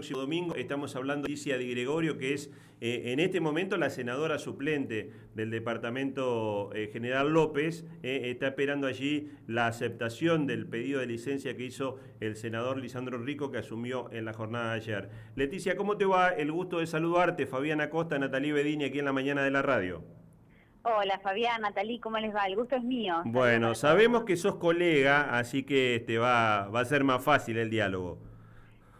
próximo domingo. Estamos hablando de Alicia Di Gregorio, que es eh, en este momento la senadora suplente del Departamento eh, General López. Eh, está esperando allí la aceptación del pedido de licencia que hizo el senador Lisandro Rico, que asumió en la jornada de ayer. Leticia, ¿cómo te va? El gusto de saludarte. Fabiana Costa, Natalí Bedini, aquí en la mañana de la radio. Hola Fabián, Natalí, ¿cómo les va? El gusto es mío. Bueno, sabemos que sos colega, así que este, va, va a ser más fácil el diálogo.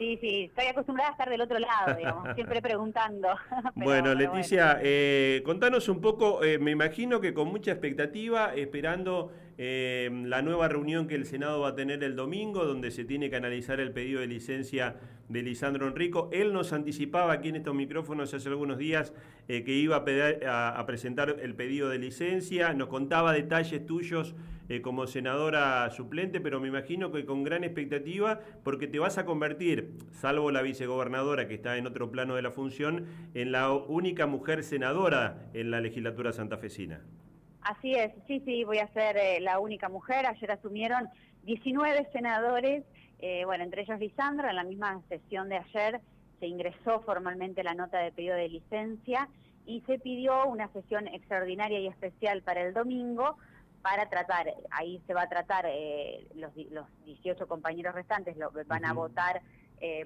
Sí, sí, estoy acostumbrada a estar del otro lado, digamos, siempre preguntando. bueno, Leticia, Eh, contanos un poco, eh, me imagino que con mucha expectativa, esperando eh, la nueva reunión que el Senado va a tener el domingo, donde se tiene que analizar el pedido de licencia de Lisandro Enrico. Él nos anticipaba aquí en estos micrófonos hace algunos días eh, que iba a, presentar el pedido de licencia, nos contaba detalles tuyos eh, como senadora suplente, pero me imagino que con gran expectativa, porque te vas a convertir, salvo la vicegobernadora que está en otro plano de la función, en la única mujer senadora en la legislatura santafesina. Así es, sí, sí, voy a ser eh, la única mujer. Ayer asumieron 19 senadores, eh, bueno, entre ellos Lisandra, en la misma sesión de ayer se ingresó formalmente la nota de pedido de licencia y se pidió una sesión extraordinaria y especial para el domingo para tratar, ahí se va a tratar, eh, los, los 18 compañeros restantes lo, van a votar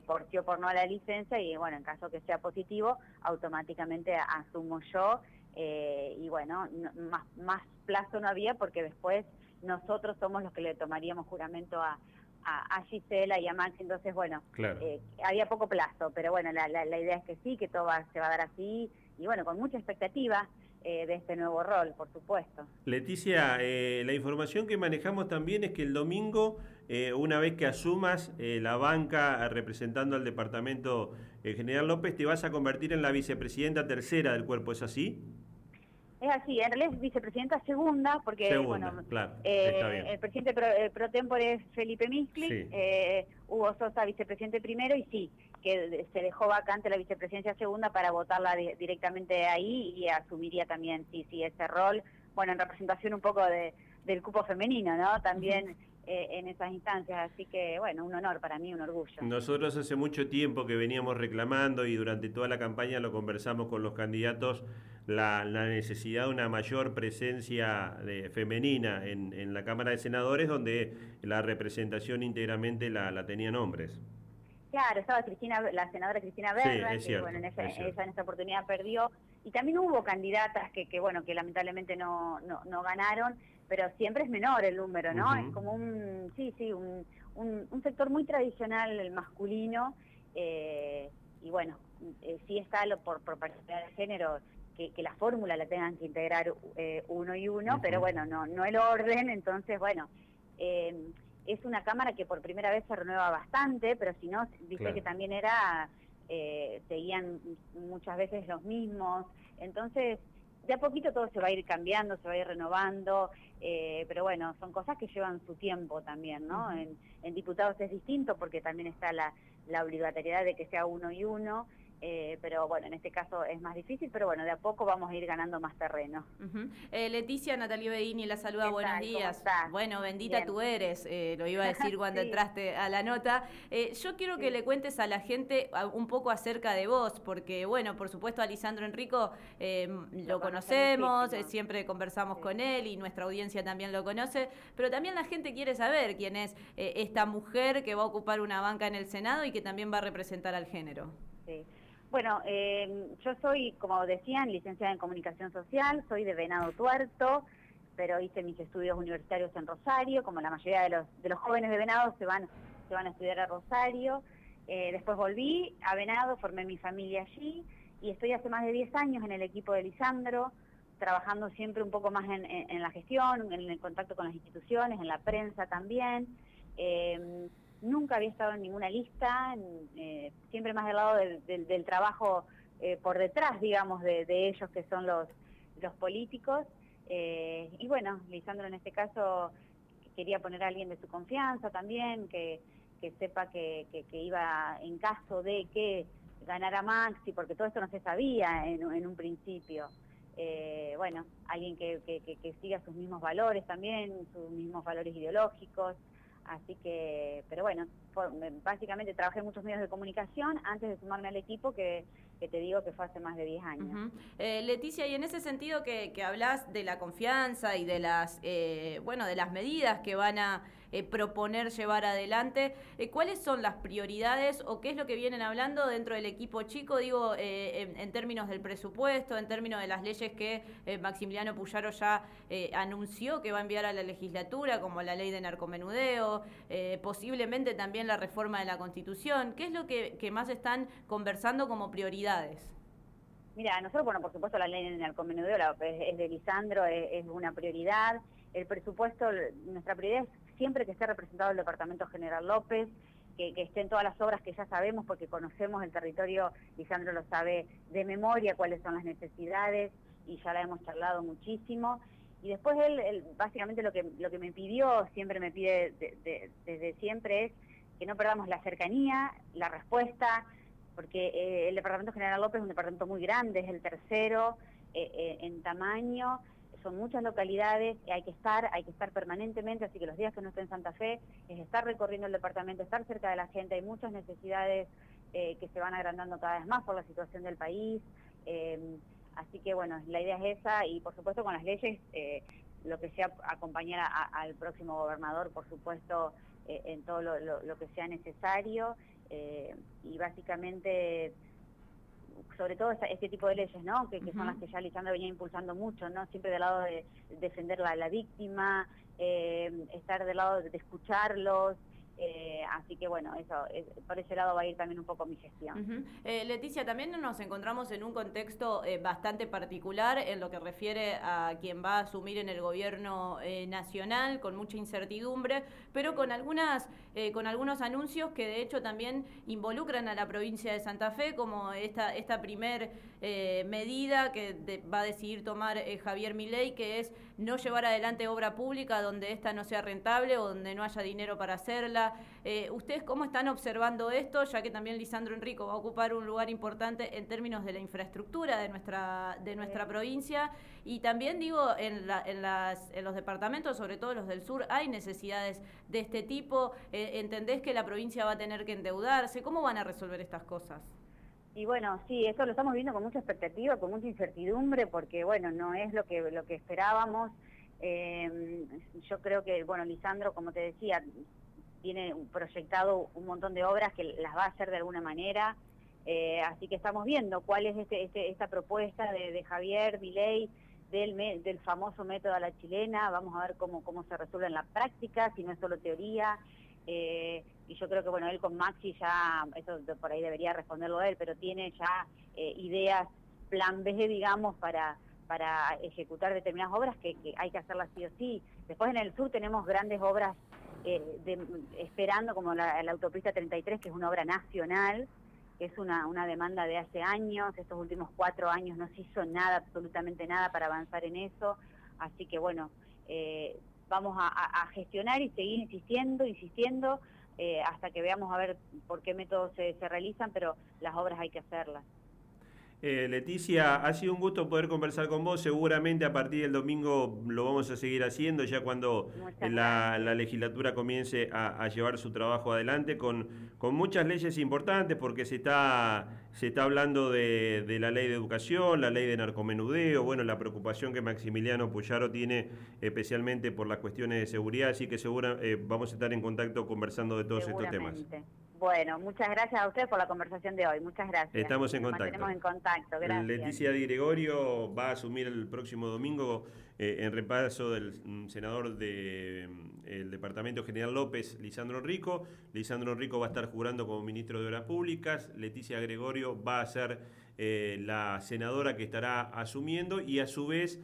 por sí o por no a la licencia y bueno, en caso que sea positivo, automáticamente asumo yo eh, y bueno, más, más plazo no había porque después nosotros somos los que le tomaríamos juramento a, a, Gisela y a Max, entonces bueno, eh, había poco plazo, pero bueno, la, la, idea es que sí, que todo se va a dar así, y bueno, con mucha expectativa eh, de este nuevo rol, por supuesto. Leticia, la información que manejamos también es que el domingo, una vez que asumas la banca representando al Departamento General López, te vas a convertir en la vicepresidenta tercera del cuerpo, ¿es así? Es así, en realidad es vicepresidenta segunda, porque bueno, eh, el presidente pro, eh, pro, tempore es Felipe Miscli, eh, Hugo Sosa vicepresidente primero, y sí, que se dejó vacante la vicepresidencia segunda para votarla directamente ahí y asumiría también, sí, sí, ese rol, bueno, en representación un poco de, del cupo femenino, ¿no? También... Eh, en esas instancias. Así que, bueno, un honor para mí, un orgullo. Nosotros hace mucho tiempo que veníamos reclamando y durante toda la campaña lo conversamos con los candidatos, la, necesidad de una mayor presencia femenina en, la Cámara de Senadores, donde la representación íntegramente la, la tenían hombres. Claro, estaba Cristina, la senadora Cristina Berra, que bueno, en esa, en esa oportunidad perdió. Y también hubo candidatas que, que bueno, que lamentablemente no, no, no ganaron pero siempre es menor el número, ¿no? Es como un, sí, sí, un, un, sector muy tradicional, el masculino, eh, y bueno, eh, sí está lo por, por de género, que, que, la fórmula la tengan que integrar eh, uno y uno, pero bueno, no, no el orden, entonces, bueno, es una cámara que por primera vez se renueva bastante, pero si no, dice que también era, seguían muchas veces los mismos, entonces de a poquito todo se va a ir cambiando, se va a ir renovando, eh, pero bueno, son cosas que llevan su tiempo también, ¿no? En, diputados es distinto porque también está la, la obligatoriedad de que sea uno y uno, eh, pero bueno, en este caso es más difícil, pero bueno, de a poco vamos a ir ganando más terreno. Eh, Leticia, Natalia Bedini la saluda, buenos días. Bueno, bendita tú eres, eh, lo iba a decir cuando entraste a la nota. yo quiero que le cuentes a la gente un poco acerca de vos, porque bueno, por supuesto a Lisandro Enrico lo, conocemos, siempre conversamos con él y nuestra audiencia también lo conoce, pero también la gente quiere saber quién es esta mujer que va a ocupar una banca en el Senado y que también va a representar al género. Sí. Bueno, eh, yo soy, como decían, licenciada en Comunicación Social, soy de Venado Tuerto, pero hice mis estudios universitarios en Rosario, como la mayoría de los, de los jóvenes de Venado se van, se van a estudiar a Rosario. Eh, después volví a Venado, formé mi familia allí y estoy hace más de 10 años en el equipo de Lisandro, trabajando siempre un poco más en, la gestión, en el contacto con las instituciones, en la prensa también. Eh, nunca había estado en ninguna lista, eh, siempre más del lado del, trabajo eh, por detrás, digamos, de, ellos que son los, políticos. Eh, y bueno, Lisandro en este caso quería poner a alguien de su confianza también, que, sepa que, iba en caso de que ganara Maxi, porque todo esto no se sabía en, un principio. bueno, alguien que, siga sus mismos valores también, sus mismos valores ideológicos, Así que, pero bueno, básicamente trabajé en muchos medios de comunicación antes de sumarme al equipo que que te digo que fue hace más de 10 años. Eh, Leticia, y en ese sentido que, que hablas de la confianza y de las, eh, bueno, de las medidas que van a eh, proponer llevar adelante, ¿cuáles son las prioridades o qué es lo que vienen hablando dentro del equipo chico, digo, en, términos del presupuesto, en términos de las leyes que Maximiliano Puyaro ya anunció que va a enviar a la legislatura, como la ley de narcomenudeo, posiblemente también la reforma de la Constitución? ¿Qué es lo que, más están conversando como prioridad? Mira, nosotros, bueno, por supuesto la ley en el convenio es, de Lisandro, es, una prioridad. El presupuesto, nuestra prioridad es siempre que esté representado el Departamento General López, que, estén todas las obras que ya sabemos porque conocemos el territorio, Lisandro lo sabe de memoria, cuáles son las necesidades y ya la hemos charlado muchísimo. Y después él, básicamente lo que, lo que me pidió, siempre me pide desde siempre es que no perdamos la cercanía, la respuesta, porque eh, el Departamento General López es un departamento muy grande, es el tercero eh, eh, en tamaño, son muchas localidades, hay que estar, hay que estar permanentemente, así que los días que no esté en Santa Fe es estar recorriendo el departamento, estar cerca de la gente, hay muchas necesidades que se van agrandando cada vez más por la situación del país, así que bueno, la idea es esa y por supuesto con las leyes, lo que sea acompañar al próximo gobernador, por supuesto, en todo lo que sea necesario. Eh, y básicamente sobre todo este tipo de leyes, ¿no? Que, son las que ya Lisandro venía impulsando mucho, ¿no? Siempre del lado de, defender a la víctima, eh, estar del lado de escucharlos, eh, así que bueno, eso por ese lado va a ir también un poco mi gestión. Eh, Leticia, también nos encontramos en un contexto eh, bastante particular en lo que refiere a quien va a asumir en el gobierno nacional, con mucha incertidumbre, pero con algunas con algunos anuncios que de hecho también involucran a la provincia de Santa Fe, como esta esta primer medida que va a decidir tomar Javier Milei, que es no llevar adelante obra pública donde esta no sea rentable o donde no haya dinero para hacerla eh, ¿Ustedes cómo están observando esto, ya que también Lisandro Enrico va a ocupar un lugar importante en términos de la infraestructura de nuestra, de nuestra provincia? Y también digo, en, en, las, en los departamentos, sobre todo los del sur, hay necesidades de este tipo. Eh, ¿Entendés que la provincia va a tener que endeudarse? ¿Cómo van a resolver estas cosas? Y bueno, sí, eso lo estamos viendo con mucha expectativa, con mucha incertidumbre, porque bueno, no es lo que, lo que esperábamos. Eh, yo creo que, bueno, Lisandro, como te decía, tiene proyectado un montón de obras que las va a hacer de alguna manera. Eh, así que estamos viendo cuál es este, este esta propuesta de, Javier Milei del, del famoso método a la chilena. Vamos a ver cómo, cómo se resuelve en la práctica, si no es solo teoría. Eh, y yo creo que bueno él con Maxi ya, eso por ahí debería responderlo él, pero tiene ya eh, ideas, plan B, digamos, para para ejecutar determinadas obras que, hay que hacerlas sí o sí. Después en el sur tenemos grandes obras eh, esperando como la, autopista 33, que es una obra nacional, que es una, una demanda de hace años, estos últimos cuatro años no se hizo nada, absolutamente nada para avanzar en eso, así que bueno, eh, vamos a, gestionar y seguir insistiendo, insistiendo, eh, hasta que veamos a ver por qué métodos se, se realizan, pero las obras hay que hacerlas. Eh, Leticia, ha sido un gusto poder conversar con vos. Seguramente a partir del domingo lo vamos a seguir haciendo, ya cuando la, legislatura comience a, llevar su trabajo adelante, con, con muchas leyes importantes, porque se está, se está hablando de, la ley de educación, la ley de narcomenudeo, bueno, la preocupación que Maximiliano Puyaro tiene especialmente por las cuestiones de seguridad, así que seguro eh, vamos a estar en contacto conversando de todos estos temas. Bueno, muchas gracias a usted por la conversación de hoy. Muchas gracias. Estamos en contacto. en contacto. Gracias. Leticia Di Gregorio va a asumir el próximo domingo eh, en repaso del mm, senador del mm, Departamento General López, Lisandro Rico. Lisandro Rico va a estar jurando como ministro de Obras Públicas. Leticia Gregorio va a ser eh, la senadora que estará asumiendo y a su vez